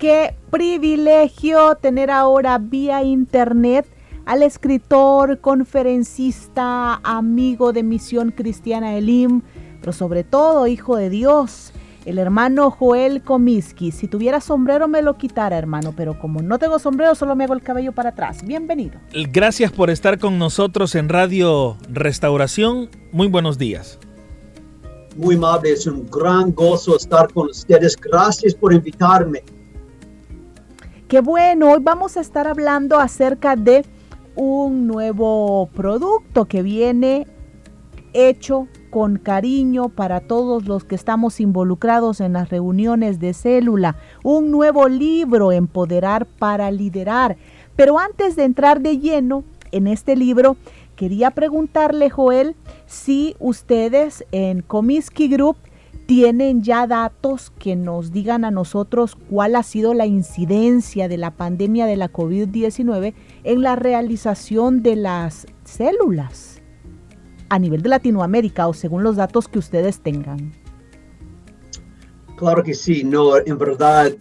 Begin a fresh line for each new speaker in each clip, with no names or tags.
Qué privilegio tener ahora vía internet al escritor, conferencista, amigo de Misión Cristiana Elim, pero sobre todo hijo de Dios, el hermano Joel Comiskey. Si tuviera sombrero me lo quitara, hermano, pero como no tengo sombrero, solo me hago el cabello para atrás. Bienvenido.
Gracias por estar con nosotros en Radio Restauración. Muy buenos días.
Muy amable, es un gran gozo estar con ustedes. Gracias por invitarme.
Qué bueno, hoy vamos a estar hablando acerca de un nuevo producto que viene hecho con cariño para todos los que estamos involucrados en las reuniones de célula, un nuevo libro, Empoderar para Liderar. Pero antes de entrar de lleno en este libro, quería preguntarle, Joel, si ustedes en Comiskey Group tienen ya datos que nos digan a nosotros cuál ha sido la incidencia de la pandemia de la COVID-19 en la realización de las células a nivel de Latinoamérica o según los datos que ustedes tengan.
Claro que sí, no, en verdad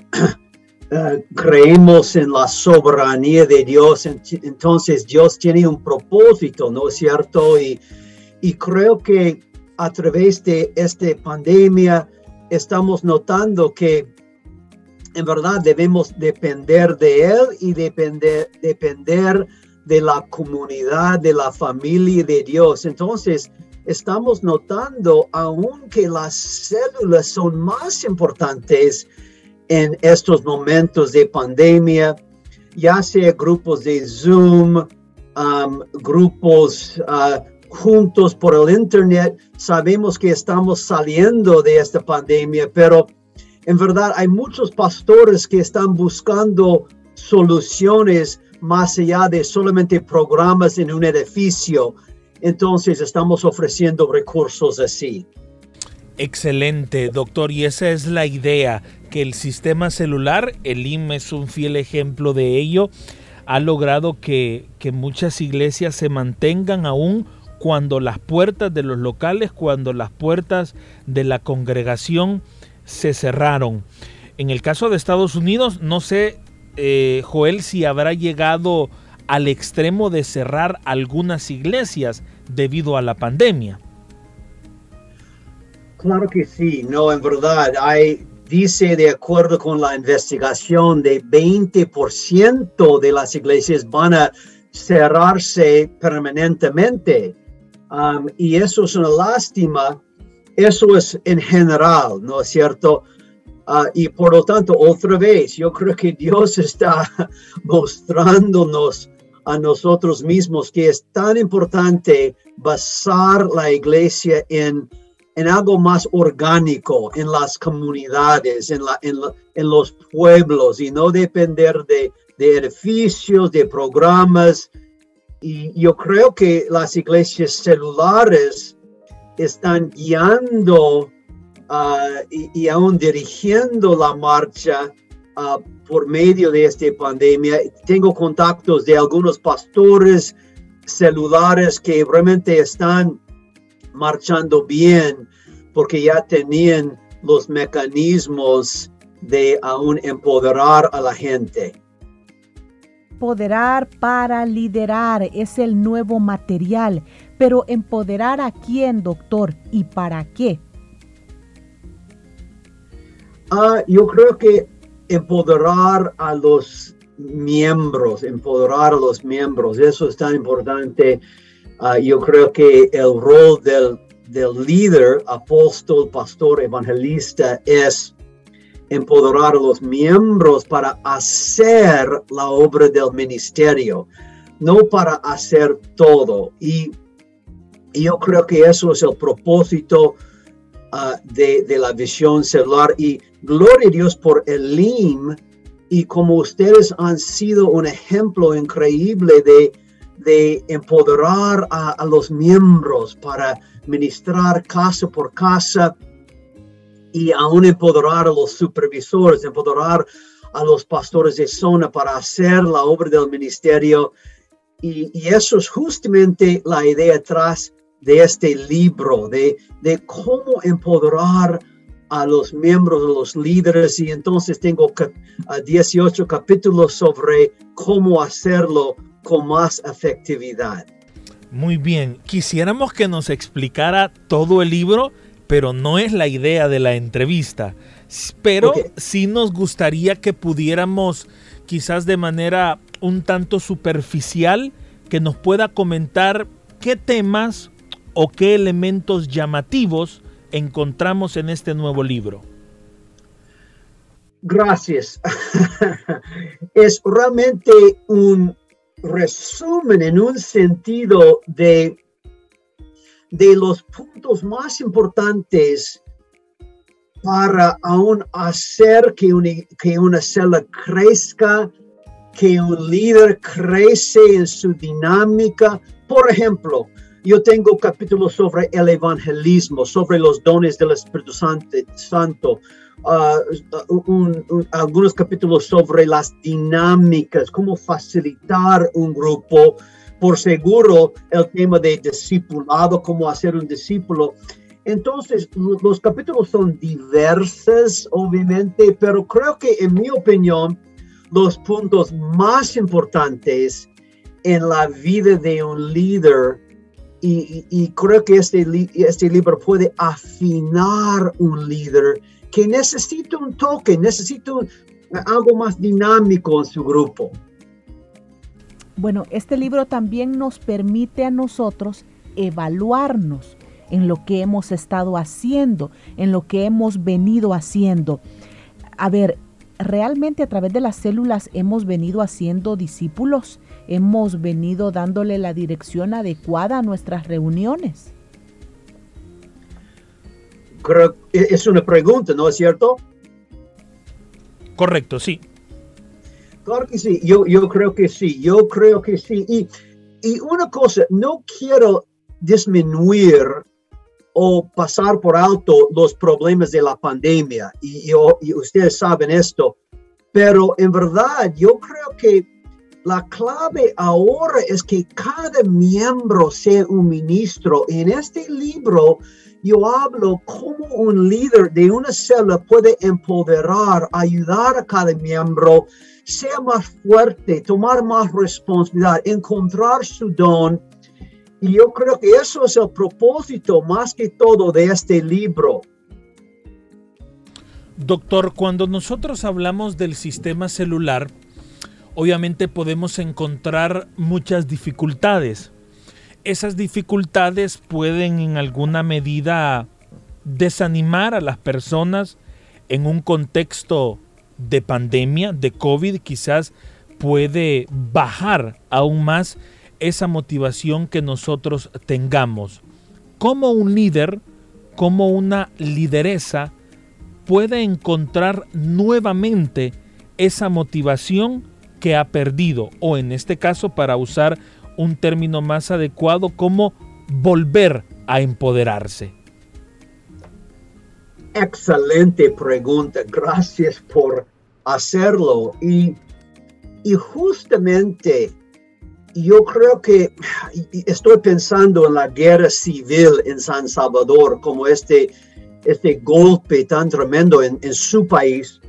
uh, creemos en la soberanía de Dios, entonces Dios tiene un propósito, ¿no es cierto? Y creo que a través de esta pandemia estamos notando que en verdad debemos depender de Él y depender, depender de la comunidad, de la familia de Dios. Entonces, estamos notando aún que las células son más importantes en estos momentos de pandemia, ya sea grupos de Zoom, grupos uh, juntos por el Internet. Sabemos que estamos saliendo de esta pandemia, pero en verdad hay muchos pastores que están buscando soluciones más allá de solamente programas en un edificio. Entonces estamos ofreciendo recursos así.
Excelente, doctor. Y esa es la idea, que el sistema celular, el IM es un fiel ejemplo de ello, ha logrado que, que muchas iglesias se mantengan aún cuando las puertas de los locales, cuando las puertas de la congregación se cerraron. En el caso de Estados Unidos, no sé, eh, Joel, si habrá llegado al extremo de cerrar algunas iglesias debido a la pandemia.
Claro que sí, no, en verdad, hay, dice de acuerdo con la investigación de 20% de las iglesias van a cerrarse permanentemente Um, y eso es una lástima. Eso es en general, ¿no es cierto? Uh, y por lo tanto, otra vez, yo creo que Dios está mostrándonos a nosotros mismos que es tan importante basar la iglesia en, en algo más orgánico, en las comunidades, en, la, en, en los pueblos y no depender de, de edificios, de programas, y yo creo que las iglesias celulares están guiando ah, y, aún dirigiendo la marcha ah, por medio de esta pandemia. Tengo contactos de algunos pastores celulares que realmente están marchando bien porque ya tenían los mecanismos de aún empoderar a la gente.
Empoderar para liderar es el nuevo material, pero empoderar a quién, doctor, y para qué.
Ah, yo creo que empoderar a los miembros, empoderar a los miembros, eso es tan importante. Ah, yo creo que el rol del, del líder, apóstol, pastor, evangelista es empoderar a los miembros para hacer la obra del ministerio, no para hacer todo. Y, yo creo que eso es el propósito ah, de, la visión celular. Y gloria a Dios por el LIM y como ustedes han sido un ejemplo increíble de, de empoderar a los miembros para ministrar casa por casa y aún empoderar a los supervisores, empoderar a los pastores de zona para hacer la obra del ministerio. Y, eso es justamente la idea atrás de este libro, de, de cómo empoderar a los miembros, a los líderes. Y entonces tengo 18 capítulos sobre cómo hacerlo con más efectividad.
Muy bien, quisiéramos que nos explicara todo el libro, pero no es la idea de la entrevista. Pero okay. sí nos gustaría que pudiéramos, quizás de manera un tanto superficial, que nos pueda comentar qué temas o qué elementos llamativos encontramos en este nuevo libro.
Gracias. es realmente un resumen en un sentido de, de los puntos más importantes para aún hacer que una, que una célula crezca, que un líder crece en su dinámica. Por ejemplo, yo tengo capítulos sobre el evangelismo, sobre los dones del Espíritu Santo, uh, un, un, algunos capítulos sobre las dinámicas, cómo facilitar un grupo. Por seguro, el tema de discipulado, cómo hacer un discípulo. Entonces, los capítulos son diversos, obviamente, pero creo que en mi opinión, los puntos más importantes en la vida de un líder, y, creo que este, este libro puede afinar un líder que necesita un toque, necesita algo más dinámico en su grupo.
Bueno, este libro también nos permite a nosotros evaluarnos en lo que hemos estado haciendo, en lo que hemos venido haciendo. A ver, realmente a través de las células hemos venido haciendo discípulos, hemos venido dándole la dirección adecuada a nuestras reuniones.
Creo que es una pregunta, ¿no es cierto?
Correcto, sí.
Claro que sí, yo, yo creo que sí, yo creo que sí. Y, y una cosa, no quiero disminuir o pasar por alto los problemas de la pandemia, y, y, y ustedes saben esto, pero en verdad yo creo que la clave ahora es que cada miembro sea un ministro. En este libro yo hablo cómo un líder de una célula puede empoderar, ayudar a cada miembro, ser más fuerte, tomar más responsabilidad, encontrar su don. Y yo creo que eso es el propósito más que todo de este libro.
Doctor, cuando nosotros hablamos del sistema celular, obviamente podemos encontrar muchas dificultades esas dificultades pueden en alguna medida desanimar a las personas en un contexto de pandemia, de COVID, quizás puede bajar aún más esa motivación que nosotros tengamos. Como un líder, como una lideresa, puede encontrar nuevamente esa motivación que ha perdido, o en este caso, para usar un término más adecuado, como volver a empoderarse?
Excelente pregunta, gracias por hacerlo. Y, y justamente yo creo que estoy pensando en la guerra civil en San Salvador, como este, este golpe tan tremendo en, en su país.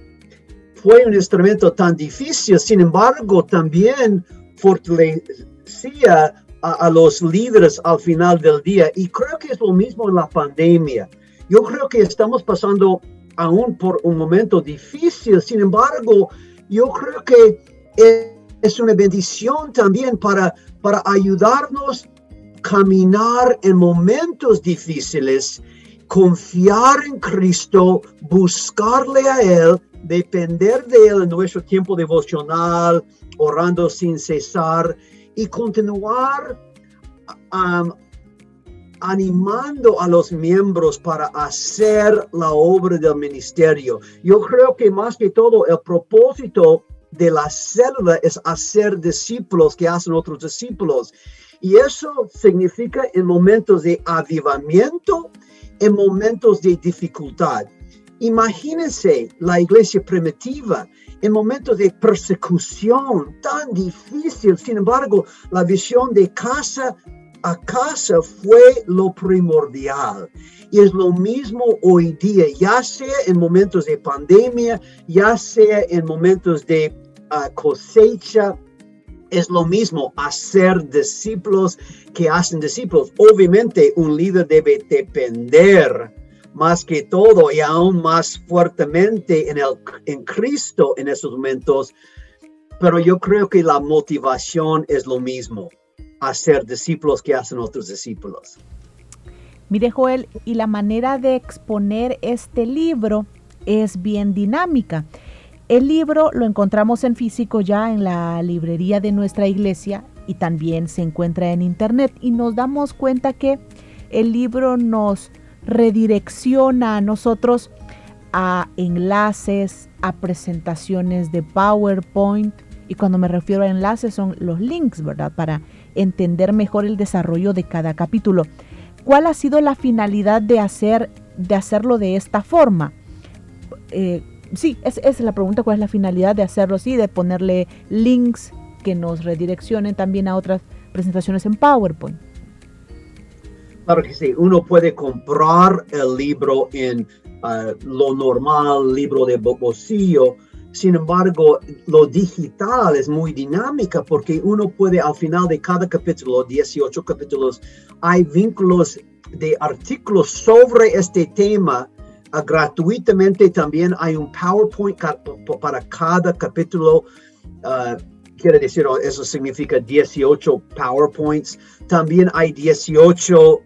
Fue un instrumento tan difícil, sin embargo, también fortale a, a, los líderes al final del día. Y creo que es lo mismo en la pandemia. Yo creo que estamos pasando aún por un momento difícil. Sin embargo, yo creo que es una bendición también para, para ayudarnos a caminar en momentos difíciles, confiar en Cristo, buscarle a Él, depender de Él en nuestro tiempo devocional, orando sin cesar y continuar um, animando a los miembros para hacer la obra del ministerio. Yo creo que más que todo el propósito de la célula es hacer discípulos que hacen otros discípulos. Y eso significa en momentos de avivamiento, en momentos de dificultad. Imagínense la iglesia primitiva en momentos de persecución tan difícil. Sin embargo, la visión de casa a casa fue lo primordial. Y es lo mismo hoy día, ya sea en momentos de pandemia, ya sea en momentos de ah, cosecha, es lo mismo hacer discípulos que hacen discípulos. Obviamente un líder debe depender más que todo y aún más fuertemente en, el, en Cristo en esos momentos, pero yo creo que la motivación es lo mismo, hacer discípulos que hacen otros discípulos.
Mire Joel, y la manera de exponer este libro es bien dinámica. El libro lo encontramos en físico ya en la librería de nuestra iglesia y también se encuentra en internet y nos damos cuenta que el libro nos redirecciona a nosotros a enlaces, a presentaciones de PowerPoint. Y cuando me refiero a enlaces son los links, ¿verdad? Para entender mejor el desarrollo de cada capítulo. ¿Cuál ha sido la finalidad de, hacer, de hacerlo de esta forma? Eh, sí, esa es la pregunta, ¿cuál es la finalidad de hacerlo así? De ponerle links que nos redireccionen también a otras presentaciones en PowerPoint.
Claro que sí, uno puede comprar el libro en uh, lo normal, libro de bolsillo. Sin embargo, lo digital es muy dinámica porque uno puede al final de cada capítulo, 18 capítulos, hay vínculos de artículos sobre este tema uh, gratuitamente. También hay un PowerPoint para cada capítulo. Uh, quiere decir, eso significa 18 PowerPoints. También hay 18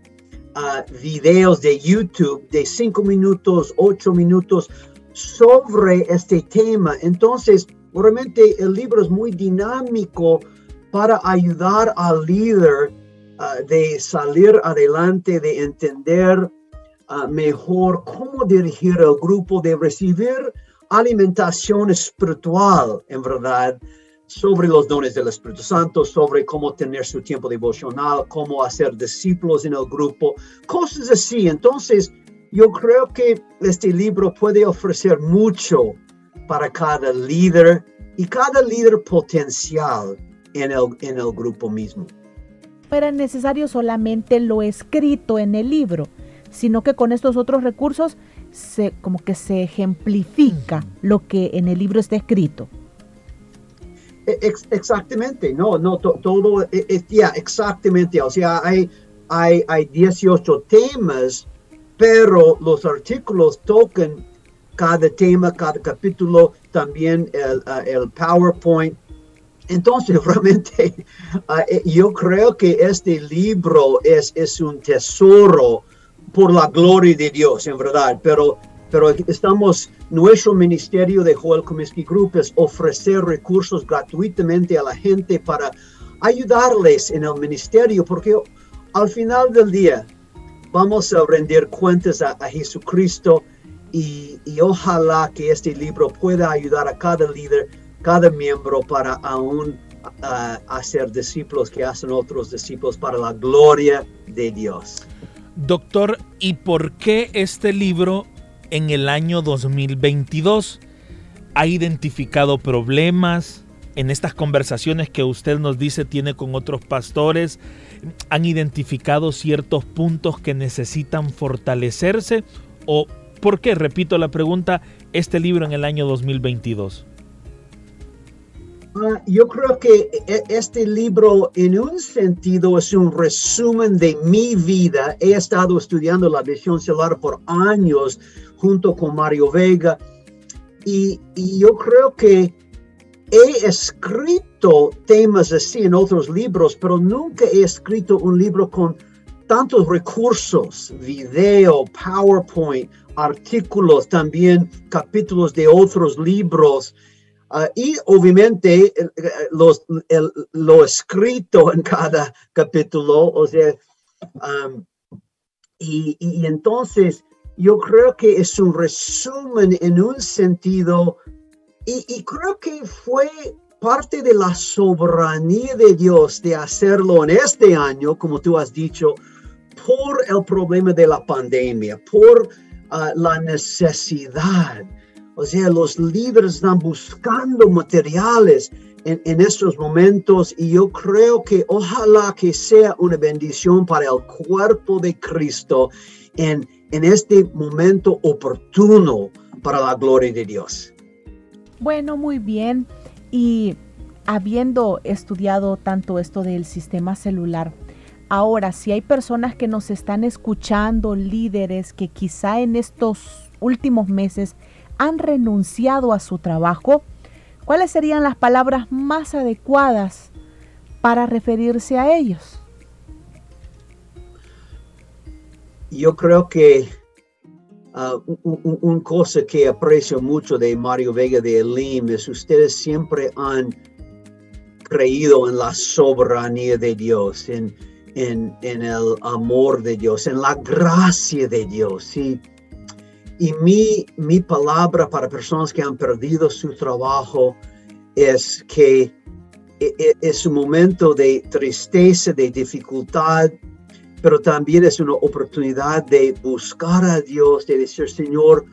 videos de YouTube de 5 minutos, 8 minutos sobre este tema. Entonces, realmente el libro es muy dinámico para ayudar al líder ah, de salir adelante, de entender ah, mejor cómo dirigir el grupo, de recibir alimentación espiritual, en verdad, sobre los dones del Espíritu Santo, sobre cómo tener su tiempo devocional, cómo hacer discípulos en el grupo, cosas así. Entonces, yo creo que este libro puede ofrecer mucho para cada líder y cada líder potencial en el, en el grupo mismo.
No era necesario solamente lo escrito en el libro, sino que con estos otros recursos se, como que se ejemplifica lo que en el libro está escrito.
exactamente, no, no, todo, es, e, ya, exactamente, o sea, hay, hay, hay 18 temas, pero los artículos tocan cada tema, cada capítulo, también el, el PowerPoint. Entonces, realmente, uh, eh, yo creo que este libro es, es un tesoro por la gloria de Dios, en verdad, pero pero estamos, nuestro ministerio de Joel Comiskey Group es ofrecer recursos gratuitamente a la gente para ayudarles en el ministerio, porque al final del día vamos a rendir cuentas a, Jesucristo y, ojalá que este libro pueda ayudar a cada líder, cada miembro para aún hacer discípulos que hacen otros discípulos para la gloria de Dios.
Doctor, ¿y por qué este libro en el año 2022? ¿Ha identificado problemas en estas conversaciones que usted nos dice tiene con otros pastores? ¿Han identificado ciertos puntos que necesitan fortalecerse? ¿O por qué, repito la pregunta, este libro en el año 2022?
Ah, yo creo que e, este libro en un sentido es un resumen de mi vida. He estado estudiando la visión celular por años junto con Mario Vega y, yo creo que he escrito temas así en otros libros, pero nunca he escrito un libro con tantos recursos, video, PowerPoint, artículos, también capítulos de otros libros. Ah, y obviamente los, lo escrito en cada capítulo, o sea, Y, y entonces yo creo que es un resumen en un sentido y, creo que fue parte de la soberanía de Dios de hacerlo en este año, como tú has dicho, por el problema de la pandemia, por uh, la necesidad. O sea, los líderes están buscando materiales en, en, estos momentos y yo creo que ojalá que sea una bendición para el cuerpo de Cristo en, en este momento oportuno para la gloria de Dios.
Bueno, muy bien. Y habiendo estudiado tanto esto del sistema celular, ahora si hay personas que nos están escuchando, líderes que quizá en estos últimos meses han renunciado a su trabajo, ¿cuáles serían las palabras más adecuadas para referirse a ellos?
Yo creo que Uh, un, cosa que aprecio mucho de Mario Vega de Elim es ustedes siempre han creído en la soberanía de Dios, en, en, en el amor de Dios, en la gracia de Dios. Y, y mi, mi palabra para personas que han perdido su trabajo es que e, e, es un momento de tristeza, de dificultad, pero también es una oportunidad de buscar a Dios, de decir, Señor,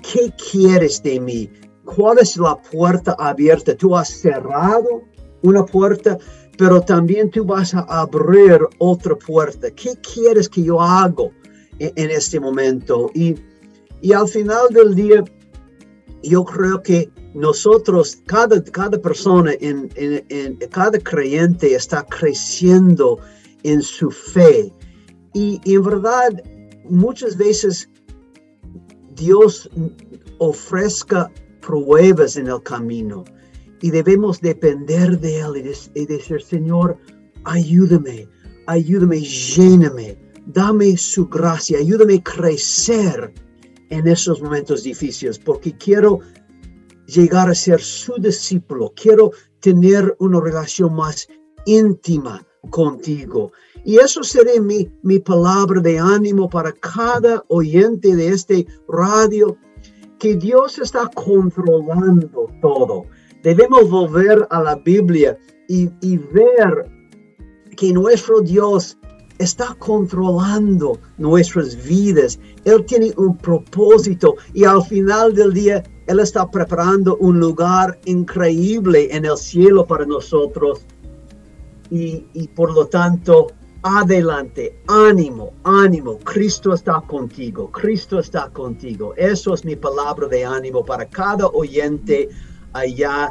¿qué quieres de mí? ¿Cuál es la puerta abierta? Tú has cerrado una puerta, pero también tú vas a abrir otra puerta. ¿Qué quieres que yo haga en, este momento? Y, y al final del día, yo creo que nosotros, cada, cada persona, en, en, en, cada creyente está creciendo en su fe. Y, en verdad, muchas veces Dios ofrezca pruebas en el camino y debemos depender de Él y, decir, Señor, ayúdame, ayúdame, lléname, dame su gracia, ayúdame a crecer en esos momentos difíciles, porque quiero llegar a ser su discípulo, quiero tener una relación más íntima contigo. Y eso sería mi, mi palabra de ánimo para cada oyente de este radio, que Dios está controlando todo. Debemos volver a la Biblia y, y ver que nuestro Dios está controlando nuestras vidas. Él tiene un propósito y al final del día Él está preparando un lugar increíble en el cielo para nosotros. Y, por lo tanto, adelante, ánimo, ánimo, Cristo está contigo, Cristo está contigo. Eso es mi palabra de ánimo para cada oyente allá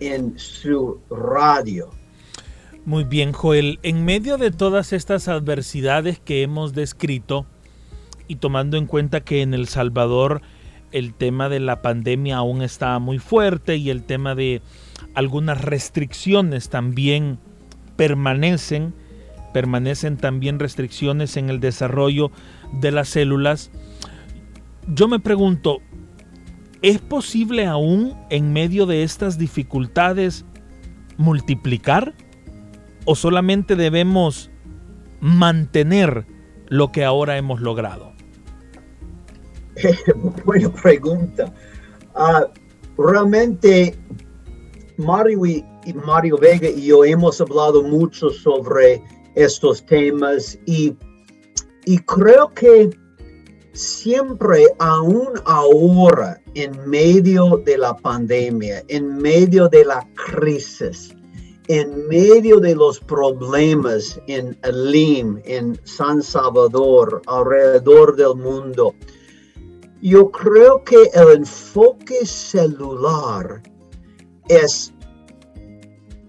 en su radio.
Muy bien, Joel. En medio de todas estas adversidades que hemos descrito y tomando en cuenta que en El Salvador el tema de la pandemia aún está muy fuerte y el tema de algunas restricciones también permanecen, permanecen también restricciones en el desarrollo de las células. Yo me pregunto, ¿es posible aún en medio de estas dificultades multiplicar? ¿O solamente debemos mantener lo que ahora hemos logrado?
Buena pregunta. Uh, realmente, Mario, y, Mario Vega y yo hemos hablado mucho sobre estos temas y, y creo que siempre, aún ahora, en medio de la pandemia, en medio de la crisis, en medio de los problemas en Elim, en San Salvador, alrededor del mundo, yo creo que el enfoque celular es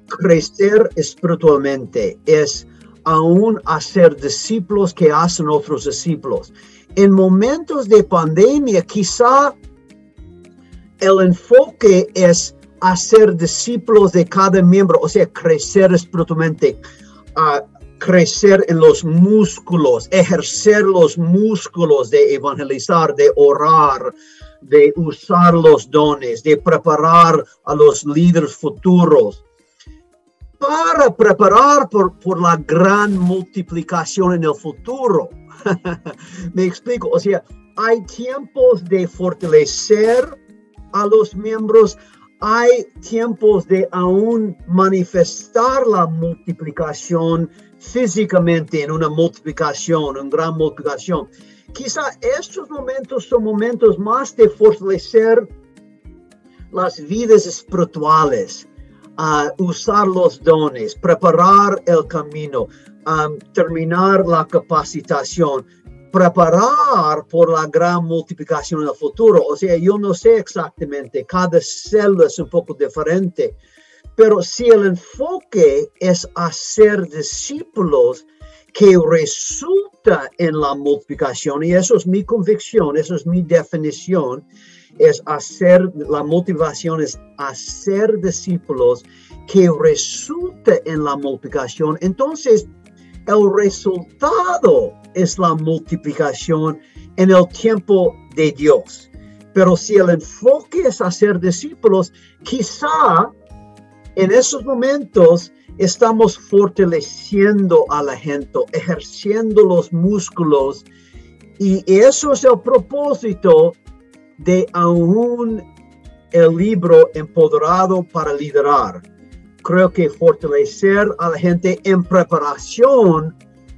crecer espiritualmente, es aún hacer discípulos que hacen otros discípulos. En momentos de pandemia, quizá el enfoque es hacer discípulos de cada miembro, o sea, crecer espiritualmente, crecer en los músculos, ejercer los músculos de evangelizar, de orar, de usar los dones, de preparar a los líderes futuros para preparar por, por la gran multiplicación en el futuro. Me explico, o sea, hay tiempos de fortalecer a los miembros, hay tiempos de aún manifestar la multiplicación físicamente en una multiplicación, una gran multiplicación. Quizá estos momentos son momentos más de fortalecer las vidas espirituales, a usar los dones, preparar el camino, terminar la capacitación, preparar por la gran multiplicación en el futuro. O sea, yo no sé exactamente, cada célula es un poco diferente, pero si el enfoque es hacer discípulos que resulta en la multiplicación, y eso es mi convicción, eso es mi definición, es hacer, la motivación es hacer discípulos que resulta en la multiplicación. Entonces, el resultado es la multiplicación en el tiempo de Dios. Pero si el enfoque es hacer discípulos, quizá en esos momentos estamos fortaleciendo a la gente, ejerciendo los músculos. Y eso es el propósito de aún el libro Empoderado para Liderar. Creo que fortalecer a la gente en preparación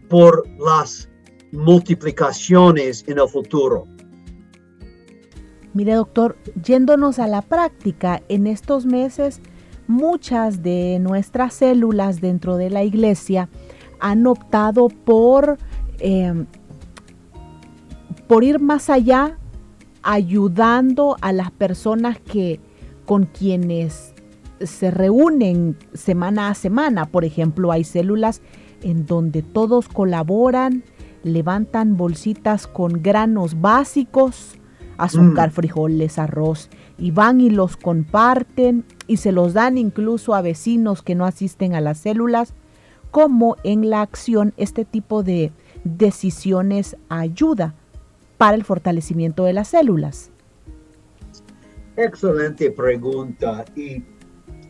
por las multiplicaciones en el futuro.
Mire, doctor, yéndonos a la práctica, en estos meses muchas de nuestras células dentro de la iglesia han optado por, eh, por ir más allá ayudando a las personas que con quienes se reúnen semana a semana. Por ejemplo, hay células en donde todos colaboran, levantan bolsitas con granos básicos, azúcar, mm. frijoles, arroz, y van y los comparten y se los dan incluso a vecinos que no asisten a las células, como en la acción este tipo de decisiones ayuda para el fortalecimiento de las células?
Excelente pregunta y,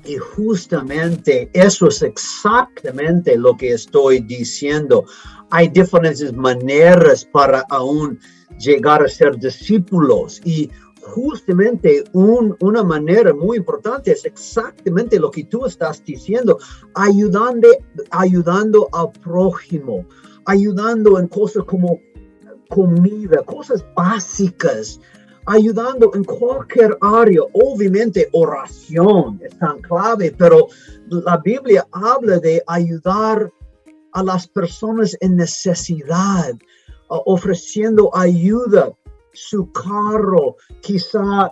y justamente eso es exactamente lo que estoy diciendo. Hay diferentes maneras para aún llegar a ser discípulos y justamente una manera muy importante es exactamente lo que tú estás diciendo, ayudando, ayudando al prójimo, ayudando en cosas como comida, cosas básicas, ayudando en cualquier área. Obviamente oración es tan clave, pero la Biblia habla de ayudar a las personas en necesidad, ofreciendo ayuda, su carro, quizá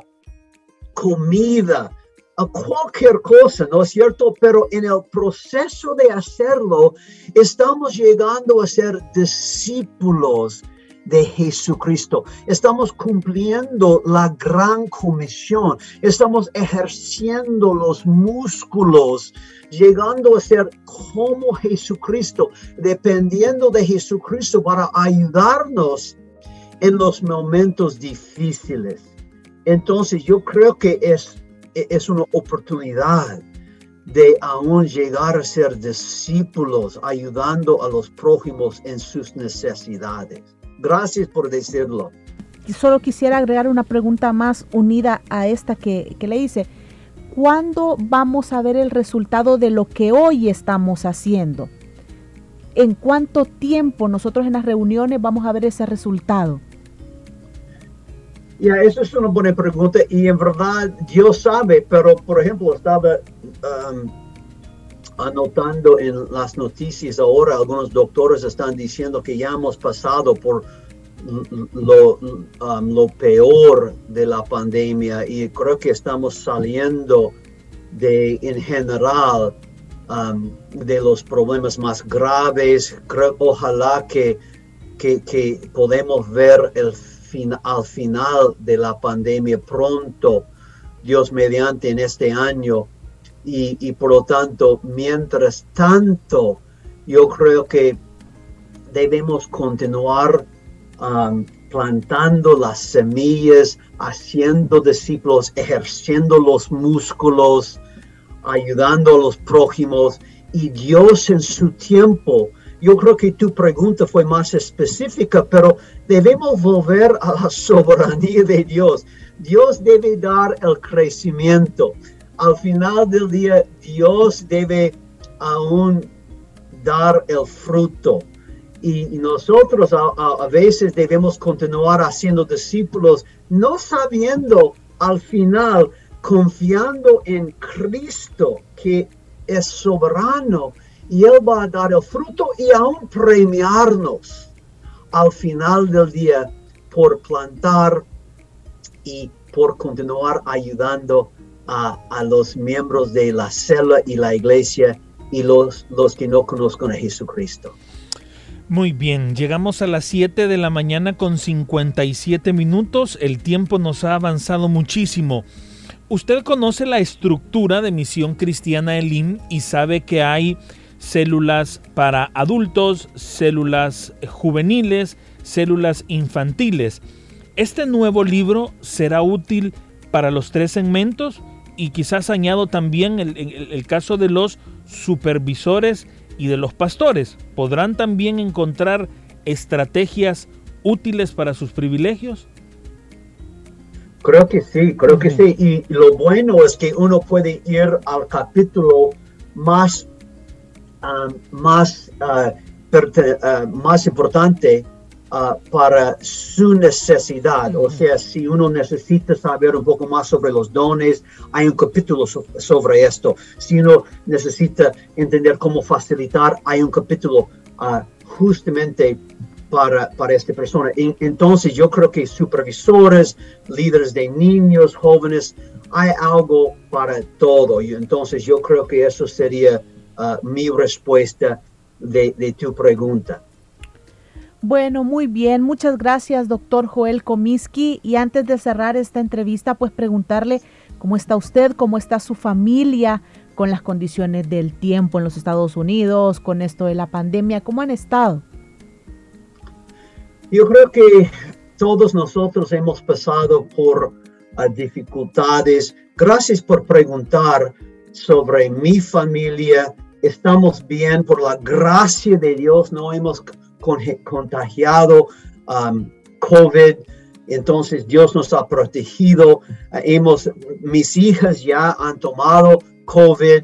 comida, a cualquier cosa, ¿no es cierto? Pero en el proceso de hacerlo, estamos llegando a ser discípulos de Jesucristo. Estamos cumpliendo la gran comisión. Estamos ejerciendo los músculos, llegando a ser como Jesucristo, dependiendo de Jesucristo para ayudarnos en los momentos difíciles. Entonces yo creo que es, es una oportunidad de aún llegar a ser discípulos, ayudando a los prójimos en sus necesidades. Gracias por decirlo.
Solo quisiera agregar una pregunta más unida a esta que, le hice. ¿Cuándo vamos a ver el resultado de lo que hoy estamos haciendo? ¿En cuánto tiempo nosotros en las reuniones vamos a ver ese resultado?
Ya, eso es una buena pregunta y en verdad Dios sabe, pero por ejemplo estaba um, anotando en las noticias ahora, algunos doctores están diciendo que ya hemos pasado por lo, um, peor de la pandemia y creo que estamos saliendo de, en general, um, de los problemas más graves. Creo, ojalá que, que, que podemos ver el fin, al final de la pandemia pronto, Dios mediante en este año, y, por lo tanto, mientras tanto, yo creo que debemos continuar um, plantando las semillas, haciendo discípulos, ejerciendo los músculos, ayudando a los prójimos y Dios en su tiempo yo creo que tu pregunta fue más específica, pero debemos volver a la soberanía de Dios. Dios debe dar el crecimiento. Al final del día, Dios debe aún dar el fruto. Y, nosotros a, veces debemos continuar haciendo discípulos, no sabiendo al final, confiando en Cristo, que es soberano y Él va a dar el fruto y aún premiarnos al final del día por plantar y por continuar ayudando a, los miembros de la célula y la iglesia y los, los que no conozcan a Jesucristo.
Muy bien, llegamos a las 7 de la mañana con 57 minutos, el tiempo nos ha avanzado muchísimo. Usted conoce la estructura de Misión Cristiana Elim y sabe que hay células para adultos, células juveniles, células infantiles. Este nuevo libro será útil para los tres segmentos y quizás añado también el, caso de los supervisores y de los pastores. ¿Podrán también encontrar estrategias útiles para sus privilegios?
Creo que sí, creo que sí. Y lo bueno es que uno puede ir al capítulo más, ah, más, ah, ah, más importante para su necesidad. O sea, si uno necesita saber un poco más sobre los dones, hay un capítulo sobre esto. Si uno necesita entender cómo facilitar, hay un capítulo justamente para, para esta persona. entonces yo creo que supervisores, líderes de niños, jóvenes, hay algo para todo. Y entonces yo creo que eso sería uh, mi respuesta de, de tu pregunta.
Bueno, muy bien. Muchas gracias, doctor Joel Comiskey. Y antes de cerrar esta entrevista, pues preguntarle cómo está usted, cómo está su familia con las condiciones del tiempo en los Estados Unidos, con esto de la pandemia, ¿cómo han estado?
Yo creo que todos nosotros hemos pasado por ah, dificultades. Gracias por preguntar sobre mi familia. Estamos bien por la gracia de Dios. No hemos contagiado um, COVID. Entonces Dios nos ha protegido. hemos, mis hijas ya han tomado COVID.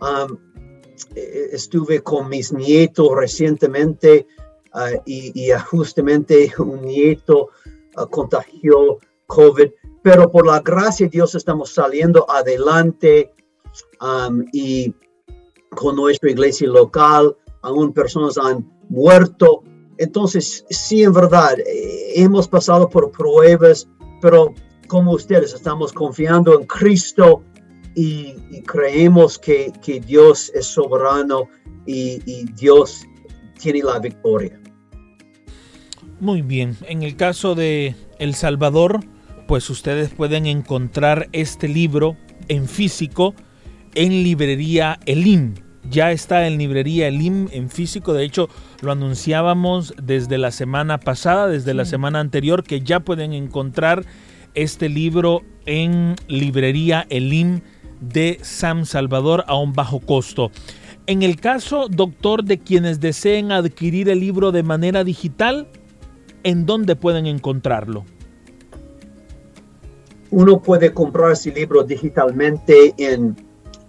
Um, e-, estuve con mis nietos recientemente Ah, y, justamente un nieto ah, contagió COVID, pero por la gracia de Dios estamos saliendo adelante y con nuestra iglesia local, aún personas han muerto. Entonces, sí, en verdad, eh, hemos pasado por pruebas, pero como ustedes estamos confiando en Cristo y, creemos que, que, Dios es soberano y, y Dios tiene la victoria.
Muy bien, en el caso de El Salvador, pues ustedes pueden encontrar este libro en físico en librería Elim. Ya está en librería Elim en físico, de hecho lo anunciábamos desde la semana pasada, desde la semana anterior, que ya pueden encontrar este libro en librería Elim de San Salvador a un bajo costo. En el caso, doctor, de quienes deseen adquirir el libro de manera digital, ¿en dónde pueden encontrarlo?
Uno puede comprar ese libro digitalmente en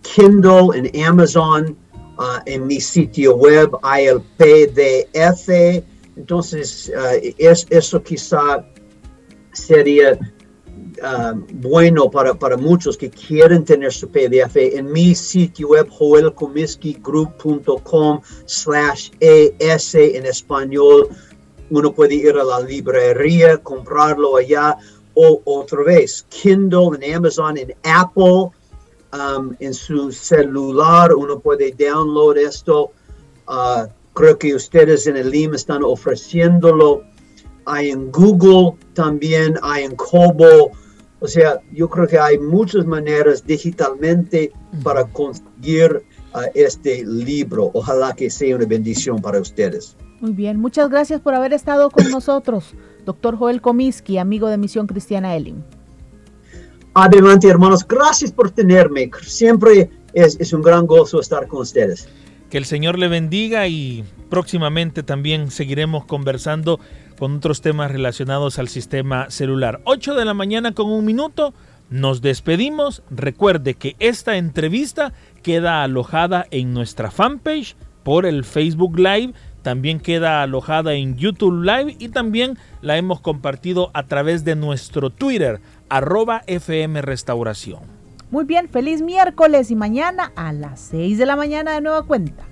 Kindle, en Amazon, uh, en mi sitio web, hay el PDF. Entonces, uh, es, eso quizá sería uh, bueno para, para, muchos que quieren tener su PDF. En mi sitio web, joelcomiskigroup.com slash ES en español uno puede ir a la librería, comprarlo allá o otra vez. Kindle en Amazon, en Apple, um, en su celular, uno puede download esto. Uh, creo que ustedes en el LIM están ofreciéndolo. Hay en Google también, hay en Kobo. O sea, yo creo que hay muchas maneras digitalmente para conseguir uh, este libro. Ojalá que sea una bendición para ustedes.
Muy bien, muchas gracias por haber estado con nosotros, doctor Joel Comiskey, amigo de Misión Cristiana Elim.
Adelante, hermanos, gracias por tenerme. Siempre es, un gran gozo estar con ustedes.
Que el Señor le bendiga y próximamente también seguiremos conversando con otros temas relacionados al sistema celular. 8 de la mañana con un minuto. Nos despedimos. Recuerde que esta entrevista queda alojada en nuestra fanpage por el Facebook Live. También queda alojada en YouTube Live y también la hemos compartido a través de nuestro Twitter, arroba FM Restauración.
Muy bien, feliz miércoles y mañana a las 6 de la mañana de nueva cuenta.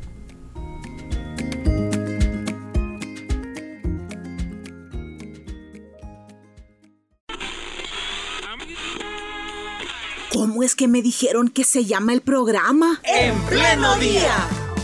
¿Cómo es que me dijeron que se llama el programa?
En pleno día.